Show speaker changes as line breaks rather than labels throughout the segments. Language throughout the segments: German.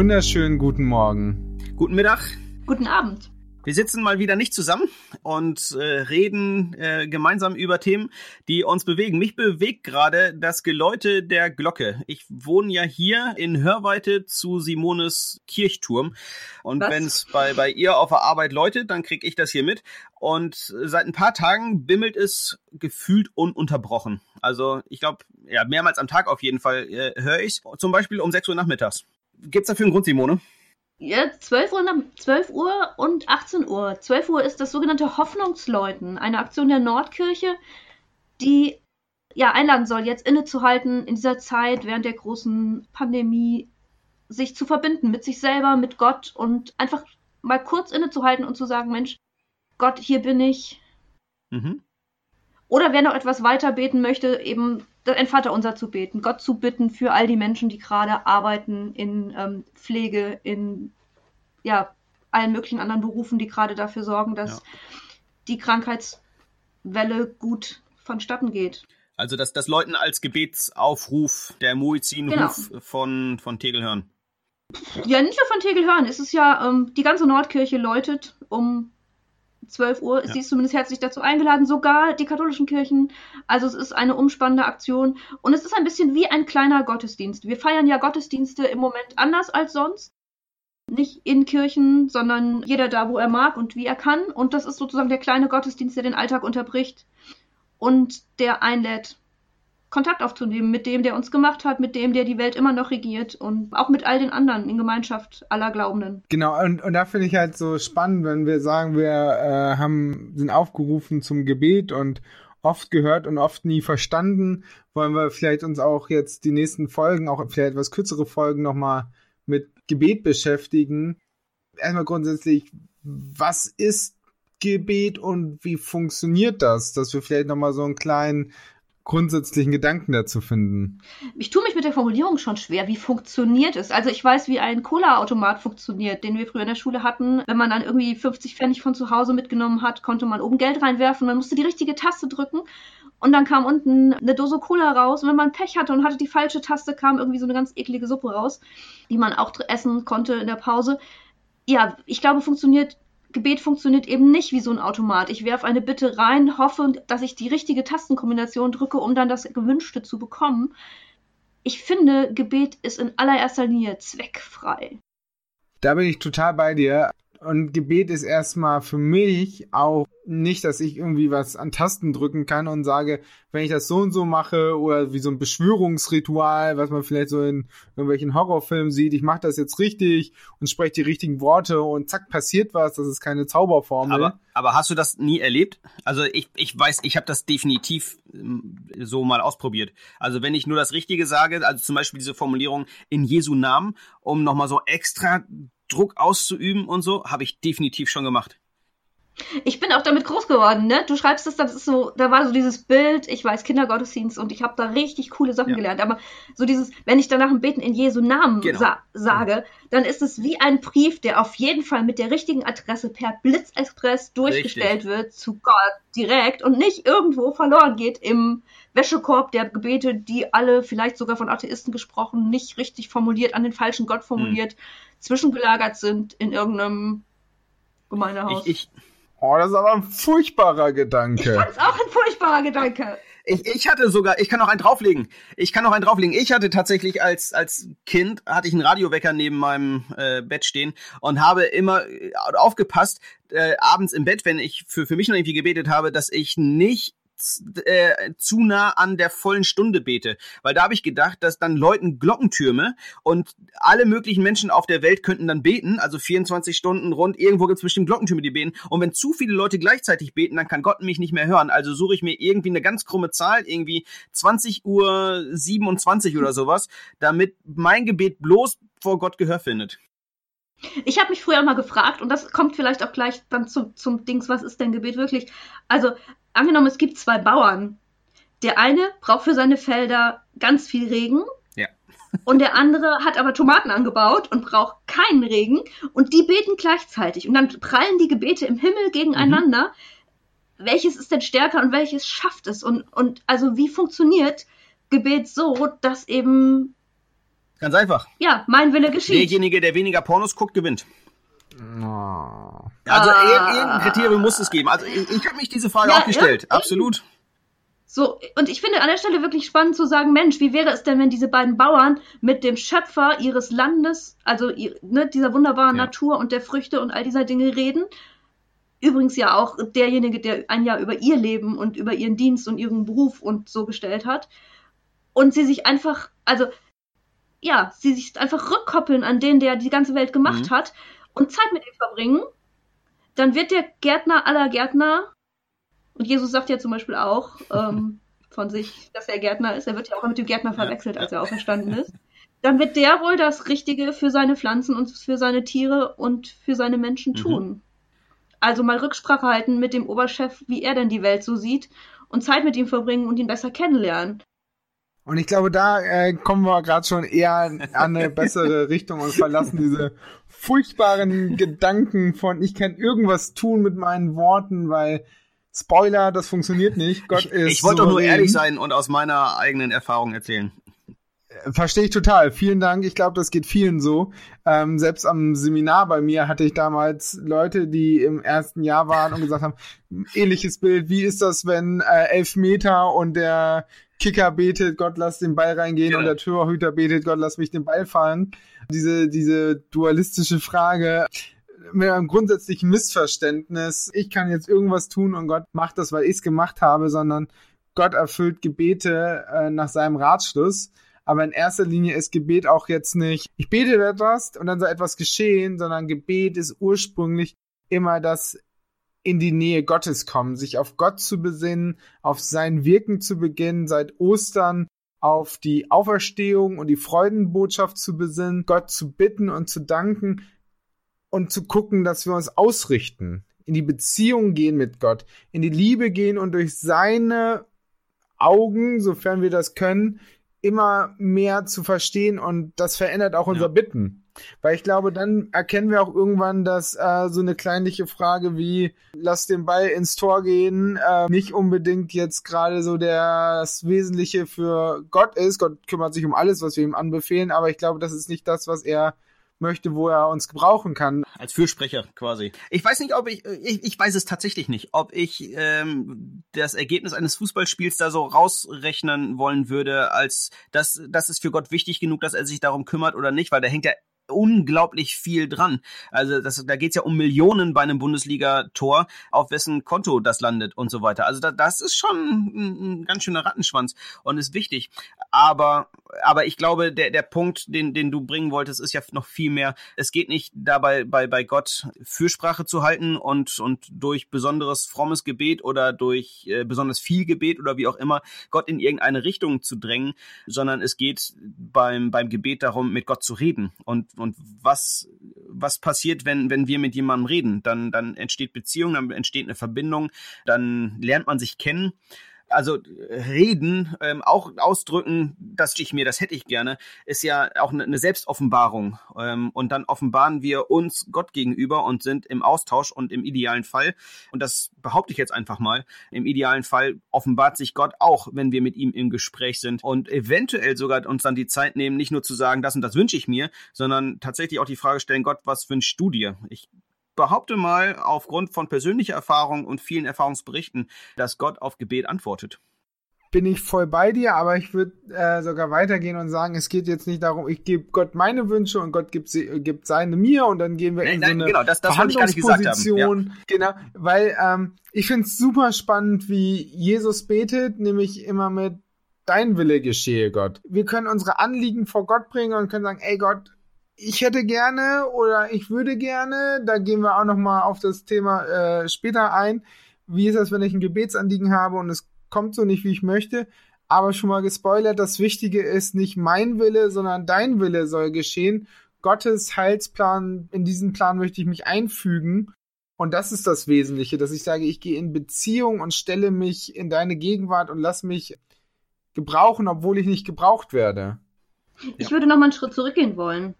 Wunderschönen guten Morgen.
Guten Mittag.
Guten Abend.
Wir sitzen mal wieder nicht zusammen und äh, reden äh, gemeinsam über Themen, die uns bewegen. Mich bewegt gerade das Geläute der Glocke. Ich wohne ja hier in Hörweite zu Simones Kirchturm. Und wenn es bei, bei ihr auf der Arbeit läutet, dann kriege ich das hier mit. Und seit ein paar Tagen bimmelt es gefühlt ununterbrochen. Also ich glaube, ja, mehrmals am Tag auf jeden Fall äh, höre ich Zum Beispiel um 6 Uhr nachmittags. Gibt's dafür einen Grund, Simone?
Ja, 12 Uhr, 12 Uhr und 18 Uhr. 12 Uhr ist das sogenannte Hoffnungsläuten, eine Aktion der Nordkirche, die ja einladen soll, jetzt innezuhalten in dieser Zeit während der großen Pandemie, sich zu verbinden mit sich selber, mit Gott und einfach mal kurz innezuhalten und zu sagen, Mensch, Gott, hier bin ich. Mhm. Oder wer noch etwas weiter beten möchte, eben ein Vaterunser zu beten, Gott zu bitten für all die Menschen, die gerade arbeiten in ähm, Pflege, in ja, allen möglichen anderen Berufen, die gerade dafür sorgen, dass ja. die Krankheitswelle gut vonstatten geht.
Also das, das Läuten als Gebetsaufruf, der Muizzinruf genau. von, von Tegelhörn.
Ja, nicht nur von Tegelhörn. Es ist ja, ähm, die ganze Nordkirche läutet um 12 Uhr ist ja. sie zumindest herzlich dazu eingeladen, sogar die katholischen Kirchen. Also es ist eine umspannende Aktion und es ist ein bisschen wie ein kleiner Gottesdienst. Wir feiern ja Gottesdienste im Moment anders als sonst. Nicht in Kirchen, sondern jeder da, wo er mag und wie er kann. Und das ist sozusagen der kleine Gottesdienst, der den Alltag unterbricht und der einlädt, Kontakt aufzunehmen mit dem, der uns gemacht hat, mit dem, der die Welt immer noch regiert und auch mit all den anderen in Gemeinschaft aller Glaubenden.
Genau, und, und da finde ich halt so spannend, wenn wir sagen, wir äh, haben, sind aufgerufen zum Gebet und oft gehört und oft nie verstanden, wollen wir vielleicht uns auch jetzt die nächsten Folgen, auch vielleicht etwas kürzere Folgen nochmal mit Gebet beschäftigen. Erstmal grundsätzlich, was ist Gebet und wie funktioniert das? Dass wir vielleicht nochmal so einen kleinen grundsätzlichen Gedanken dazu finden.
Ich tue mich mit der Formulierung schon schwer. Wie funktioniert es? Also ich weiß, wie ein Cola-Automat funktioniert, den wir früher in der Schule hatten. Wenn man dann irgendwie 50 Pfennig von zu Hause mitgenommen hat, konnte man oben Geld reinwerfen. Man musste die richtige Taste drücken. Und dann kam unten eine Dose Cola raus. Und wenn man Pech hatte und hatte die falsche Taste, kam irgendwie so eine ganz eklige Suppe raus, die man auch essen konnte in der Pause. Ja, ich glaube, funktioniert Gebet funktioniert eben nicht wie so ein Automat. Ich werfe eine Bitte rein, hoffe, dass ich die richtige Tastenkombination drücke, um dann das Gewünschte zu bekommen. Ich finde, Gebet ist in allererster Linie zweckfrei.
Da bin ich total bei dir. Und Gebet ist erstmal für mich auch nicht, dass ich irgendwie was an Tasten drücken kann und sage, wenn ich das so und so mache oder wie so ein Beschwörungsritual, was man vielleicht so in irgendwelchen Horrorfilmen sieht, ich mache das jetzt richtig und spreche die richtigen Worte und zack passiert was, das ist keine Zauberformel.
Aber, aber hast du das nie erlebt? Also ich, ich weiß, ich habe das definitiv ähm, so mal ausprobiert. Also wenn ich nur das Richtige sage, also zum Beispiel diese Formulierung in Jesu Namen, um nochmal so extra Druck auszuüben und so, habe ich definitiv schon gemacht.
Ich bin auch damit groß geworden, ne? Du schreibst es, das ist so, da war so dieses Bild, ich weiß, Kindergottesdienst und ich habe da richtig coole Sachen ja. gelernt. Aber so dieses, wenn ich danach ein Beten in Jesu Namen genau. sa sage, dann ist es wie ein Brief, der auf jeden Fall mit der richtigen Adresse per Blitzexpress durchgestellt richtig. wird zu Gott direkt und nicht irgendwo verloren geht im Wäschekorb der Gebete, die alle vielleicht sogar von Atheisten gesprochen, nicht richtig formuliert, an den falschen Gott formuliert, hm. zwischengelagert sind in irgendeinem Gemeindehaus.
Ich, ich Oh, das ist aber ein furchtbarer Gedanke.
Ich fand's auch ein furchtbarer Gedanke.
Ich, ich hatte sogar, ich kann noch einen drauflegen. Ich kann noch einen drauflegen. Ich hatte tatsächlich als, als Kind, hatte ich einen Radiowecker neben meinem äh, Bett stehen und habe immer äh, aufgepasst, äh, abends im Bett, wenn ich für, für mich noch irgendwie gebetet habe, dass ich nicht äh, zu nah an der vollen Stunde bete. Weil da habe ich gedacht, dass dann läuten Glockentürme und alle möglichen Menschen auf der Welt könnten dann beten, also 24 Stunden rund, irgendwo gibt es bestimmt Glockentürme, die beten. Und wenn zu viele Leute gleichzeitig beten, dann kann Gott mich nicht mehr hören. Also suche ich mir irgendwie eine ganz krumme Zahl, irgendwie 20 Uhr 27 oder sowas, damit mein Gebet bloß vor Gott Gehör findet.
Ich habe mich früher mal gefragt, und das kommt vielleicht auch gleich dann zum, zum Dings, was ist denn Gebet wirklich? Also angenommen, es gibt zwei Bauern. Der eine braucht für seine Felder ganz viel Regen.
Ja.
und der andere hat aber Tomaten angebaut und braucht keinen Regen. Und die beten gleichzeitig. Und dann prallen die Gebete im Himmel gegeneinander. Mhm. Welches ist denn stärker und welches schafft es? Und, und also wie funktioniert Gebet so, dass eben
Ganz einfach.
Ja, mein Wille geschieht.
Derjenige, der weniger Pornos guckt, gewinnt.
Oh.
Also
Ah.
irgendein Kriterium muss es geben. Also ich, ich habe mich diese Frage
Ja,
auch gestellt.
ja,
Absolut.
So, und ich finde an der Stelle wirklich spannend zu sagen, Mensch, wie wäre es denn, wenn diese beiden Bauern mit dem Schöpfer ihres Landes, also ne, dieser wunderbaren
Ja.
Natur und der Früchte und all dieser Dinge reden? Übrigens ja auch derjenige, der ein Jahr über ihr Leben und über ihren Dienst und ihren Beruf und so gestellt hat. Und sie sich einfach, also, ja, sie sich einfach rückkoppeln an den, der die ganze Welt gemacht
Mhm.
hat und Zeit mit ihm verbringen. Dann wird der Gärtner aller Gärtner und Jesus sagt ja zum Beispiel auch ähm, von sich, dass er Gärtner ist. Er wird ja auch mit dem Gärtner verwechselt, als er auferstanden ist. Dann wird der wohl das Richtige für seine Pflanzen und für seine Tiere und für seine Menschen
Mhm.
tun. Also mal Rücksprache halten mit dem Oberchef, wie er denn die Welt so sieht und Zeit mit ihm verbringen und ihn besser kennenlernen.
Und ich glaube, da äh, kommen wir gerade schon eher an eine bessere Richtung und verlassen diese furchtbaren Gedanken von, ich kann irgendwas tun mit meinen Worten, weil Spoiler, das funktioniert nicht. Gott
Ich,
ist
ich wollte doch nur ehrlich sein und aus meiner eigenen Erfahrung erzählen.
Verstehe ich total. Vielen Dank. Ich glaube, das geht vielen so. Ähm, selbst am Seminar bei mir hatte ich damals Leute, die im ersten Jahr waren und gesagt haben, ähnliches Bild, wie ist das, wenn äh, elf Meter und der Kicker betet, Gott lass den Ball reingehen
Genau.
und der Torhüter betet, Gott lass mich den Ball fangen. Diese, diese dualistische Frage mit einem grundsätzlichen Missverständnis, ich kann jetzt irgendwas tun und Gott macht das, weil ich es gemacht habe, sondern Gott erfüllt Gebete äh, nach seinem Ratschluss. Aber in erster Linie ist Gebet auch jetzt nicht, ich bete etwas und dann soll etwas geschehen, sondern Gebet ist ursprünglich immer das in die Nähe Gottes kommen, sich auf Gott zu besinnen, auf sein Wirken zu beginnen, seit Ostern auf die Auferstehung und die Freudenbotschaft zu besinnen, Gott zu bitten und zu danken und zu gucken, dass wir uns ausrichten, in die Beziehung gehen mit Gott, in die Liebe gehen und durch seine Augen, sofern wir das können, immer mehr zu verstehen und das verändert auch unser
Ja.
Bitten. Weil ich glaube, dann erkennen wir auch irgendwann, dass äh, so eine kleinliche Frage wie lass den Ball ins Tor gehen äh, nicht unbedingt jetzt gerade so das Wesentliche für Gott ist. Gott kümmert sich um alles, was wir ihm anbefehlen, aber ich glaube, das ist nicht das, was er möchte, wo er uns gebrauchen kann.
Als Fürsprecher quasi. Ich weiß nicht, ob ich, ich, ich weiß es tatsächlich nicht, ob ich ähm, das Ergebnis eines Fußballspiels da so rausrechnen wollen würde, als das, das ist für Gott wichtig genug, dass er sich darum kümmert oder nicht, weil da hängt ja unglaublich viel dran. Also das, da geht's ja um Millionen bei einem Bundesliga-Tor, auf wessen Konto das landet und so weiter. Also da, das ist schon ein, ein ganz schöner Rattenschwanz und ist wichtig. Aber, aber ich glaube, der, der Punkt, den, den du bringen wolltest, ist ja noch viel mehr. Es geht nicht dabei, bei, bei Gott Fürsprache zu halten und, und durch besonderes frommes Gebet oder durch äh, besonders viel Gebet oder wie auch immer Gott in irgendeine Richtung zu drängen, sondern es geht beim, beim Gebet darum, mit Gott zu reden. Und, und was, was passiert, wenn, wenn wir mit jemandem reden? Dann, dann entsteht Beziehung, dann entsteht eine Verbindung, dann lernt man sich kennen. Also reden, ähm, auch ausdrücken, das ich mir, das hätte ich gerne, ist ja auch eine, eine Selbstoffenbarung. Ähm, und dann offenbaren wir uns Gott gegenüber und sind im Austausch und im idealen Fall, und das behaupte ich jetzt einfach mal, im idealen Fall offenbart sich Gott auch, wenn wir mit ihm im Gespräch sind und eventuell sogar uns dann die Zeit nehmen, nicht nur zu sagen, das und das wünsche ich mir, sondern tatsächlich auch die Frage stellen, Gott, was wünschst du dir? Ich behaupte mal aufgrund von persönlicher Erfahrung und vielen Erfahrungsberichten, dass Gott auf Gebet antwortet.
bin ich voll bei dir, aber ich würde äh, sogar weitergehen und sagen, es geht jetzt nicht darum, ich gebe Gott meine Wünsche und Gott gibt, sie, äh, gibt seine mir und dann gehen wir
Nein,
in
nein,
so eine
genau, das- das
Verhandlungsposition. Genau, weil ähm, ich finde es super spannend, wie Jesus betet, nämlich immer mit Dein Wille geschehe, Gott. Wir können unsere Anliegen vor Gott bringen und können sagen, ey Gott, ich hätte gerne oder ich würde gerne, da gehen wir auch noch mal auf das Thema äh, später ein. Wie ist das, wenn ich ein Gebetsanliegen habe und es kommt so nicht, wie ich möchte? Aber schon mal gespoilert, das Wichtige ist nicht mein Wille, sondern dein Wille soll geschehen. Gottes Heilsplan, in diesen Plan möchte ich mich einfügen. Und das ist das Wesentliche, dass ich sage, ich gehe in Beziehung und stelle mich in deine Gegenwart und lass mich gebrauchen, obwohl ich nicht gebraucht werde.
Ich würde noch mal einen Schritt zurückgehen wollen.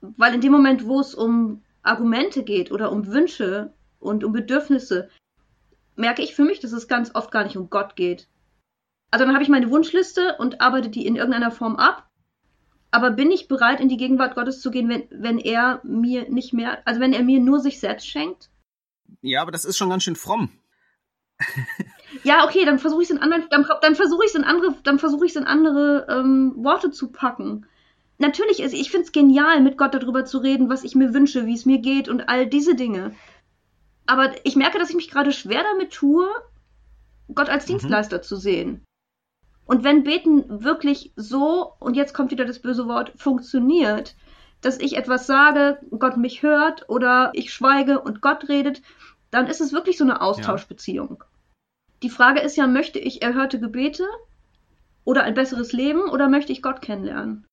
Weil in dem Moment, wo es um Argumente geht oder um Wünsche und um Bedürfnisse, merke ich für mich, dass es ganz oft gar nicht um Gott geht. Also dann habe ich meine Wunschliste und arbeite die in irgendeiner Form ab. Aber bin ich bereit, in die Gegenwart Gottes zu gehen, wenn, wenn er mir nicht mehr, also wenn er mir nur sich selbst schenkt?
Ja, aber das ist schon ganz schön fromm.
ja, okay, dann versuche ich es in andere, dann, dann versuche ich es in andere, dann versuche ich es in andere ähm, Worte zu packen. Natürlich ist, ich finde es genial, mit Gott darüber zu reden, was ich mir wünsche, wie es mir geht und all diese Dinge. Aber ich merke, dass ich mich gerade schwer damit tue, Gott als mhm. Dienstleister zu sehen. Und wenn Beten wirklich so, und jetzt kommt wieder das böse Wort, funktioniert, dass ich etwas sage, Gott mich hört oder ich schweige und Gott redet, dann ist es wirklich so eine Austauschbeziehung. Ja. Die Frage ist ja, möchte ich erhörte Gebete oder ein besseres Leben oder möchte ich Gott kennenlernen?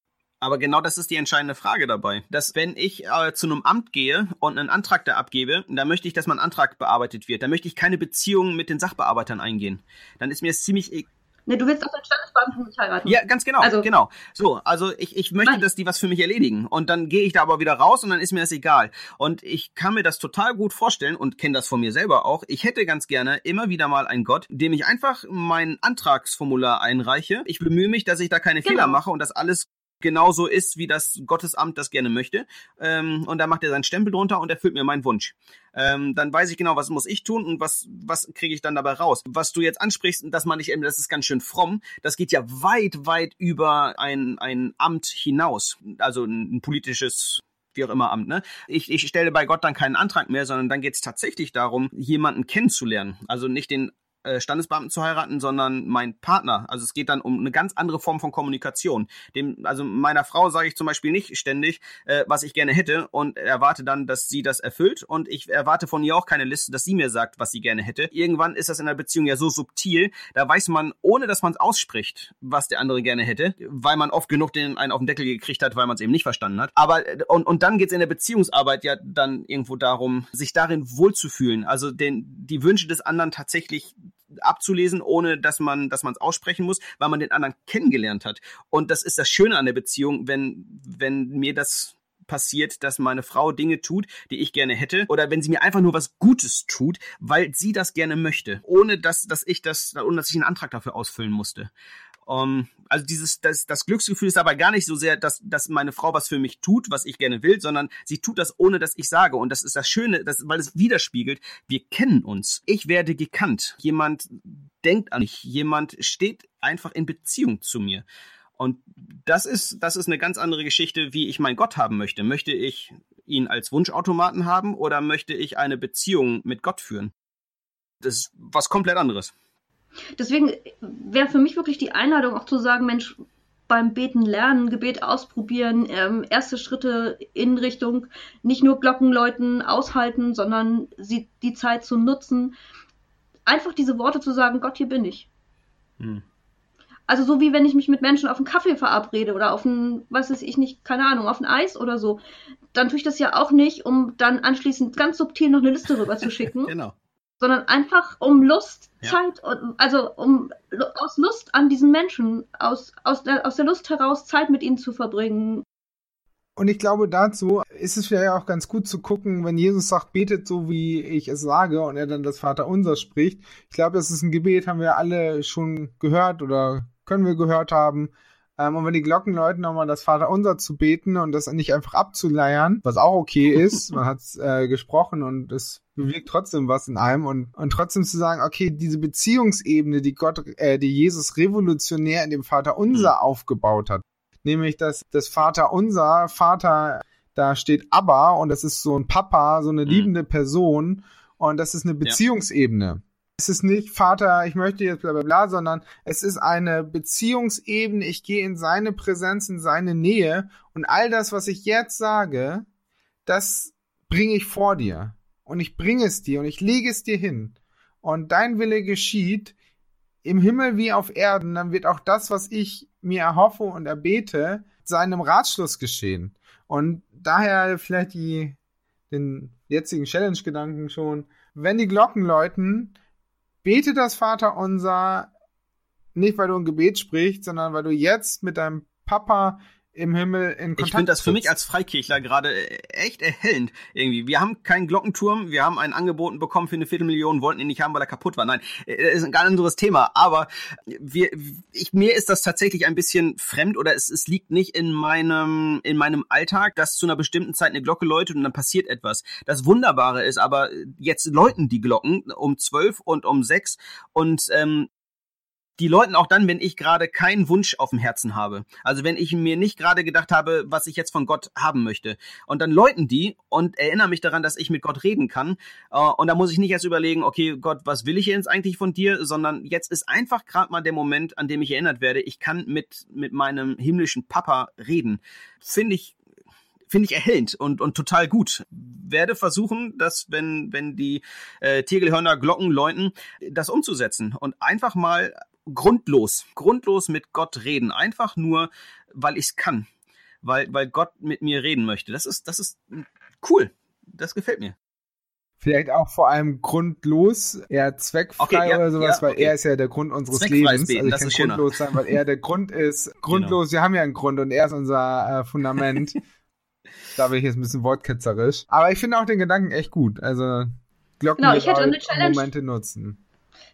Aber genau das ist die entscheidende Frage dabei. Dass wenn ich äh, zu einem Amt gehe und einen Antrag da abgebe, dann möchte ich, dass mein Antrag bearbeitet wird. Dann möchte ich keine Beziehung mit den Sachbearbeitern eingehen. Dann ist mir es ziemlich e-
Ne, du willst auch den Standesbeamten nicht heiraten.
Ja, ganz genau, also, genau. So, also ich, ich möchte, nein. dass die was für mich erledigen. Und dann gehe ich da aber wieder raus und dann ist mir das egal. Und ich kann mir das total gut vorstellen und kenne das von mir selber auch. Ich hätte ganz gerne immer wieder mal einen Gott, dem ich einfach mein Antragsformular einreiche. Ich bemühe mich, dass ich da keine genau. Fehler mache und dass alles genauso ist, wie das Gottesamt das gerne möchte. Ähm, und da macht er seinen Stempel drunter und erfüllt mir meinen Wunsch. Ähm, dann weiß ich genau, was muss ich tun und was, was kriege ich dann dabei raus. Was du jetzt ansprichst, dass man nicht eben, das ist ganz schön fromm, das geht ja weit, weit über ein, ein Amt hinaus. Also ein, ein politisches wie auch immer Amt, ne? Ich, ich stelle bei Gott dann keinen Antrag mehr, sondern dann geht es tatsächlich darum, jemanden kennenzulernen. Also nicht den Standesbeamten zu heiraten, sondern mein Partner. Also es geht dann um eine ganz andere Form von Kommunikation. Dem, also meiner Frau sage ich zum Beispiel nicht ständig, äh, was ich gerne hätte und erwarte dann, dass sie das erfüllt und ich erwarte von ihr auch keine Liste, dass sie mir sagt, was sie gerne hätte. Irgendwann ist das in der Beziehung ja so subtil, da weiß man, ohne dass man es ausspricht, was der andere gerne hätte, weil man oft genug den einen auf den Deckel gekriegt hat, weil man es eben nicht verstanden hat. Aber äh, und, und dann geht es in der Beziehungsarbeit ja dann irgendwo darum, sich darin wohlzufühlen, also den, die Wünsche des anderen tatsächlich abzulesen, ohne dass man, dass man es aussprechen muss, weil man den anderen kennengelernt hat. Und das ist das Schöne an der Beziehung, wenn, wenn mir das passiert, dass meine Frau Dinge tut, die ich gerne hätte, oder wenn sie mir einfach nur was Gutes tut, weil sie das gerne möchte, ohne dass, dass ich das, ohne dass ich einen Antrag dafür ausfüllen musste. Um, ähm, also dieses, das, das Glücksgefühl ist dabei gar nicht so sehr, dass, dass meine Frau was für mich tut, was ich gerne will, sondern sie tut das, ohne dass ich sage. Und das ist das Schöne, das, weil es widerspiegelt, wir kennen uns. Ich werde gekannt. Jemand denkt an mich. Jemand steht einfach in Beziehung zu mir. Und das ist, das ist eine ganz andere Geschichte, wie ich meinen Gott haben möchte. Möchte ich ihn als Wunschautomaten haben oder möchte ich eine Beziehung mit Gott führen? Das ist was komplett anderes.
Deswegen wäre für mich wirklich die Einladung auch zu sagen, Mensch, beim Beten lernen, Gebet ausprobieren, ähm, erste Schritte in Richtung nicht nur Glockenläuten aushalten, sondern sie, die Zeit zu nutzen, einfach diese Worte zu sagen, Gott, hier bin ich. Hm. Also so wie wenn ich mich mit Menschen auf einen Kaffee verabrede oder auf ein, was weiß ich nicht, keine Ahnung, auf ein Eis oder so, dann tue ich das ja auch nicht, um dann anschließend ganz subtil noch eine Liste rüber zu schicken. genau sondern einfach um Lust, ja. Zeit, also um aus Lust an diesen Menschen, aus, aus, der, aus der Lust heraus Zeit mit ihnen zu verbringen.
Und ich glaube, dazu ist es vielleicht auch ganz gut zu gucken, wenn Jesus sagt, betet so, wie ich es sage, und er dann das Vaterunser spricht. Ich glaube, das ist ein Gebet, haben wir alle schon gehört oder können wir gehört haben. Ähm, und wenn die Glocken läuten, nochmal das Vaterunser zu beten und das nicht einfach abzuleiern, was auch okay ist, man hat äh, gesprochen und es bewirkt trotzdem was in einem und, und trotzdem zu sagen, okay, diese Beziehungsebene, die Gott, äh, die Jesus revolutionär in dem Vaterunser mhm. aufgebaut hat, nämlich dass das Vaterunser, Vater, da steht Abba und das ist so ein Papa, so eine mhm. liebende Person und das ist eine Beziehungsebene. Ja. Es ist nicht, Vater, ich möchte jetzt bla bla bla, sondern es ist eine Beziehungsebene. Ich gehe in seine Präsenz, in seine Nähe und all das, was ich jetzt sage, das bringe ich vor dir. Und ich bringe es dir und ich lege es dir hin. Und dein Wille geschieht im Himmel wie auf Erden. Dann wird auch das, was ich mir erhoffe und erbete, seinem Ratschluss geschehen. Und daher vielleicht die, den jetzigen Challenge-Gedanken schon. Wenn die Glocken läuten, bete das Vaterunser nicht, weil du ein Gebet sprichst, sondern weil du jetzt mit deinem Papa im Himmel in Kontakt
Ich finde das für mich als Freikirchler gerade äh, echt erhellend irgendwie. Wir haben keinen Glockenturm, wir haben einen angeboten bekommen für eine Viertelmillion, wollten ihn nicht haben, weil er kaputt war. Nein, das äh, ist ein ganz anderes Thema. Aber wir, ich, mir ist das tatsächlich ein bisschen fremd oder es, es liegt nicht in meinem, in meinem Alltag, dass zu einer bestimmten Zeit eine Glocke läutet und dann passiert etwas. Das Wunderbare ist aber, jetzt läuten die Glocken um zwölf und um sechs und ähm, die läuten auch dann, wenn ich gerade keinen Wunsch auf dem Herzen habe. Also wenn ich mir nicht gerade gedacht habe, was ich jetzt von Gott haben möchte. Und dann läuten die und erinnern mich daran, dass ich mit Gott reden kann. Äh, und da muss ich nicht erst überlegen, okay, Gott, was will ich jetzt eigentlich von dir? Sondern jetzt ist einfach gerade mal der Moment, an dem ich erinnert werde, ich kann mit, mit meinem himmlischen Papa reden. Finde ich finde ich erhellend und, und total gut. Werde versuchen, dass, wenn, wenn die äh, Tegelhörner Glocken läuten, das umzusetzen und einfach mal grundlos, grundlos mit Gott reden. Einfach nur, weil ich es kann. Weil, weil Gott mit mir reden möchte. Das ist, das ist cool. Das gefällt mir.
Vielleicht auch vor allem grundlos, eher zweckfrei okay, ja, oder sowas, ja, weil er ist ja der Grund unseres Lebens.
Beten,
also ich kann grundlos sein, weil er der Grund ist. Genau. Grundlos, genau. wir haben ja einen Grund und er ist unser äh, Fundament. da bin ich jetzt ein bisschen wortketzerisch. Aber ich finde auch den Gedanken echt gut. Also Glocken
genau, ich hätte eine
Challenge, Momente nutzen.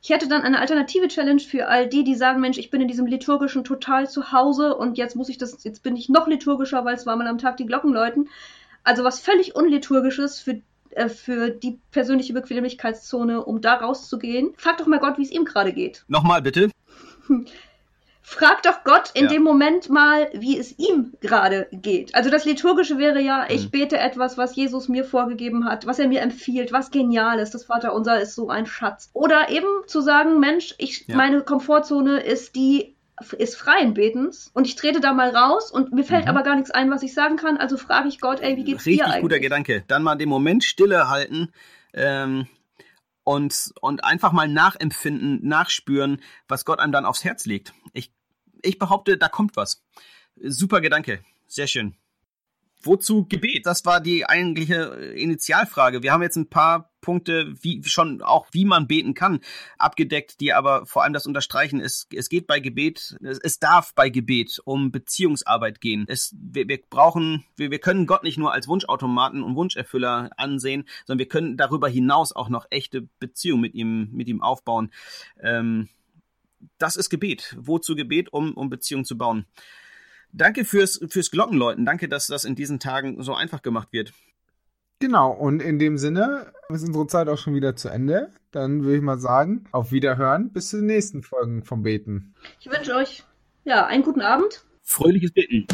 Ich hätte dann eine alternative Challenge für all die, die sagen, Mensch, ich bin in diesem liturgischen total zu Hause und jetzt muss ich das, jetzt bin ich noch liturgischer, weil es war mal am Tag die Glocken läuten. Also was völlig unliturgisches für äh, für die persönliche Bequemlichkeitszone, um da rauszugehen. Frag doch mal Gott, wie es ihm gerade geht.
Nochmal bitte.
frag doch Gott in ja. dem Moment mal, wie es ihm gerade geht. Also das Liturgische wäre ja, ich mhm. bete etwas, was Jesus mir vorgegeben hat, was er mir empfiehlt, was genial ist. Das Vaterunser ist so ein Schatz. Oder eben zu sagen, Mensch, ich, ja. meine Komfortzone ist die ist freien Betens und ich trete da mal raus und mir fällt mhm. aber gar nichts ein, was ich sagen kann. Also frage ich Gott, ey, wie geht's
Richtig
dir eigentlich?
Richtig guter Gedanke. Dann mal den Moment Stille halten. Ähm und, und einfach mal nachempfinden, nachspüren, was Gott einem dann aufs Herz legt. Ich ich behaupte, da kommt was. Super Gedanke. Sehr schön. Wozu Gebet? Das war die eigentliche Initialfrage. Wir haben jetzt ein paar Punkte, wie schon auch wie man beten kann, abgedeckt, die aber vor allem das unterstreichen. Es, es geht bei Gebet, es, es darf bei Gebet um Beziehungsarbeit gehen. Es, wir, wir brauchen, wir, wir können Gott nicht nur als Wunschautomaten und Wunscherfüller ansehen, sondern wir können darüber hinaus auch noch echte Beziehungen mit ihm, mit ihm aufbauen. Ähm, das ist Gebet. Wozu Gebet? Um, um Beziehungen zu bauen. Danke fürs, fürs Glockenläuten. Danke, dass das in diesen Tagen so einfach gemacht wird.
Genau, und in dem Sinne ist unsere Zeit auch schon wieder zu Ende. Dann würde ich mal sagen, auf Wiederhören bis zu den nächsten Folgen vom Beten.
Ich wünsche euch ja einen guten Abend.
Fröhliches Beten.